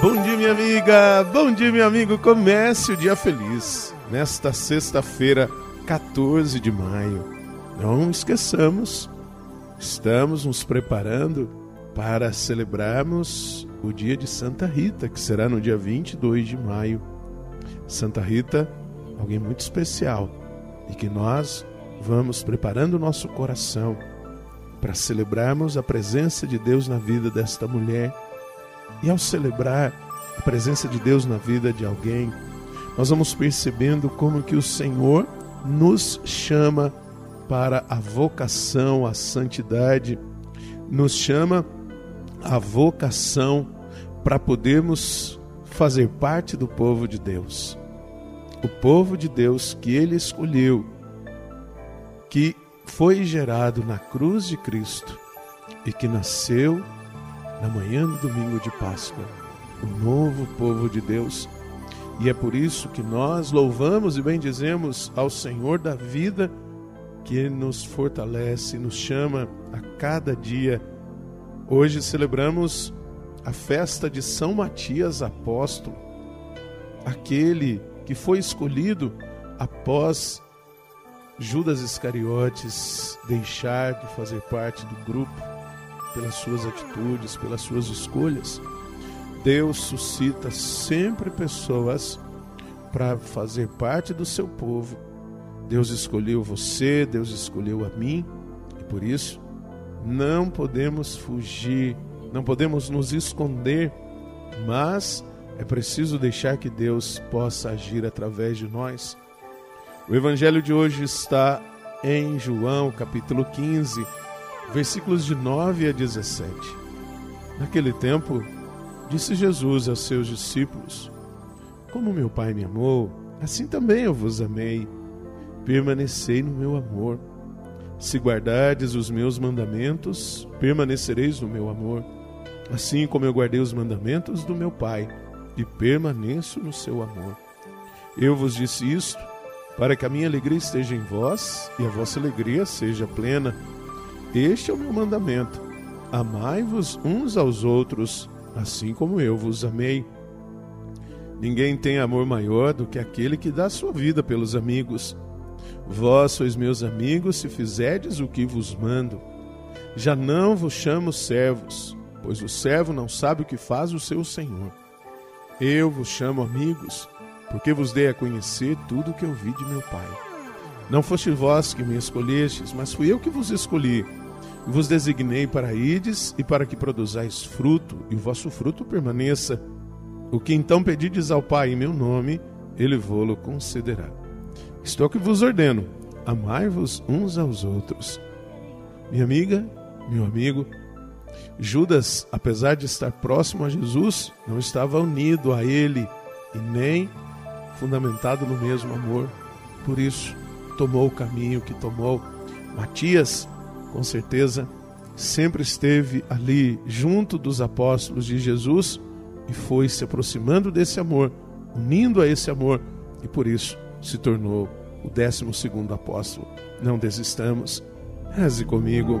Bom dia, minha amiga. Bom dia, meu amigo. Comece o dia feliz. Nesta sexta-feira, 14 de maio. Não esqueçamos, estamos nos preparando para celebrarmos o dia de Santa Rita, que será no dia 22 de maio. Santa Rita, alguém muito especial e que nós vamos preparando o nosso coração para celebrarmos a presença de Deus na vida desta mulher e ao celebrar a presença de Deus na vida de alguém, nós vamos percebendo como que o Senhor nos chama para a vocação à santidade, nos chama a vocação para podermos fazer parte do povo de Deus. O povo de Deus que ele escolheu, que foi gerado na cruz de Cristo e que nasceu na manhã do domingo de Páscoa, o novo povo de Deus. E é por isso que nós louvamos e bendizemos ao Senhor da vida que nos fortalece, nos chama a cada dia. Hoje celebramos a festa de São Matias Apóstolo, aquele que foi escolhido após Judas Iscariotes deixar de fazer parte do grupo pelas suas atitudes, pelas suas escolhas. Deus suscita sempre pessoas para fazer parte do seu povo. Deus escolheu você, Deus escolheu a mim, e por isso não podemos fugir, não podemos nos esconder, mas é preciso deixar que Deus possa agir através de nós. O evangelho de hoje está em João, capítulo 15, versículos de 9 a 17. Naquele tempo, disse Jesus aos seus discípulos: Como meu Pai me amou, assim também eu vos amei. Permanecei no meu amor. Se guardardes os meus mandamentos, permanecereis no meu amor, assim como eu guardei os mandamentos do meu Pai e permaneço no seu amor. Eu vos disse isto para que a minha alegria esteja em vós e a vossa alegria seja plena. Este é o meu mandamento: amai-vos uns aos outros, assim como eu vos amei. Ninguém tem amor maior do que aquele que dá sua vida pelos amigos. Vós sois meus amigos se fizerdes o que vos mando. Já não vos chamo servos, pois o servo não sabe o que faz o seu senhor. Eu vos chamo amigos, porque vos dei a conhecer tudo o que eu vi de meu Pai. Não foste vós que me escolhestes, mas fui eu que vos escolhi e vos designei para ides e para que produzais fruto, e o vosso fruto permaneça. O que então pedides ao Pai em meu nome, ele vô-lo concederá. Estou que vos ordeno: amai-vos uns aos outros. Minha amiga, meu amigo, Judas, apesar de estar próximo a Jesus, não estava unido a ele e nem fundamentado no mesmo amor. Por isso, tomou o caminho que tomou. Matias com certeza, sempre esteve ali junto dos apóstolos de Jesus e foi se aproximando desse amor, unindo a esse amor e por isso se tornou o décimo segundo apóstolo. Não desistamos. Reze comigo.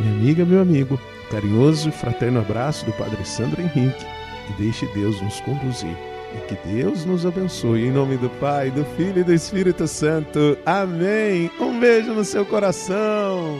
Minha amiga, meu amigo carinhoso e fraterno abraço do Padre Sandro Henrique e deixe Deus nos conduzir. E que Deus nos abençoe. Em nome do Pai, do Filho e do Espírito Santo. Amém. Um beijo no seu coração.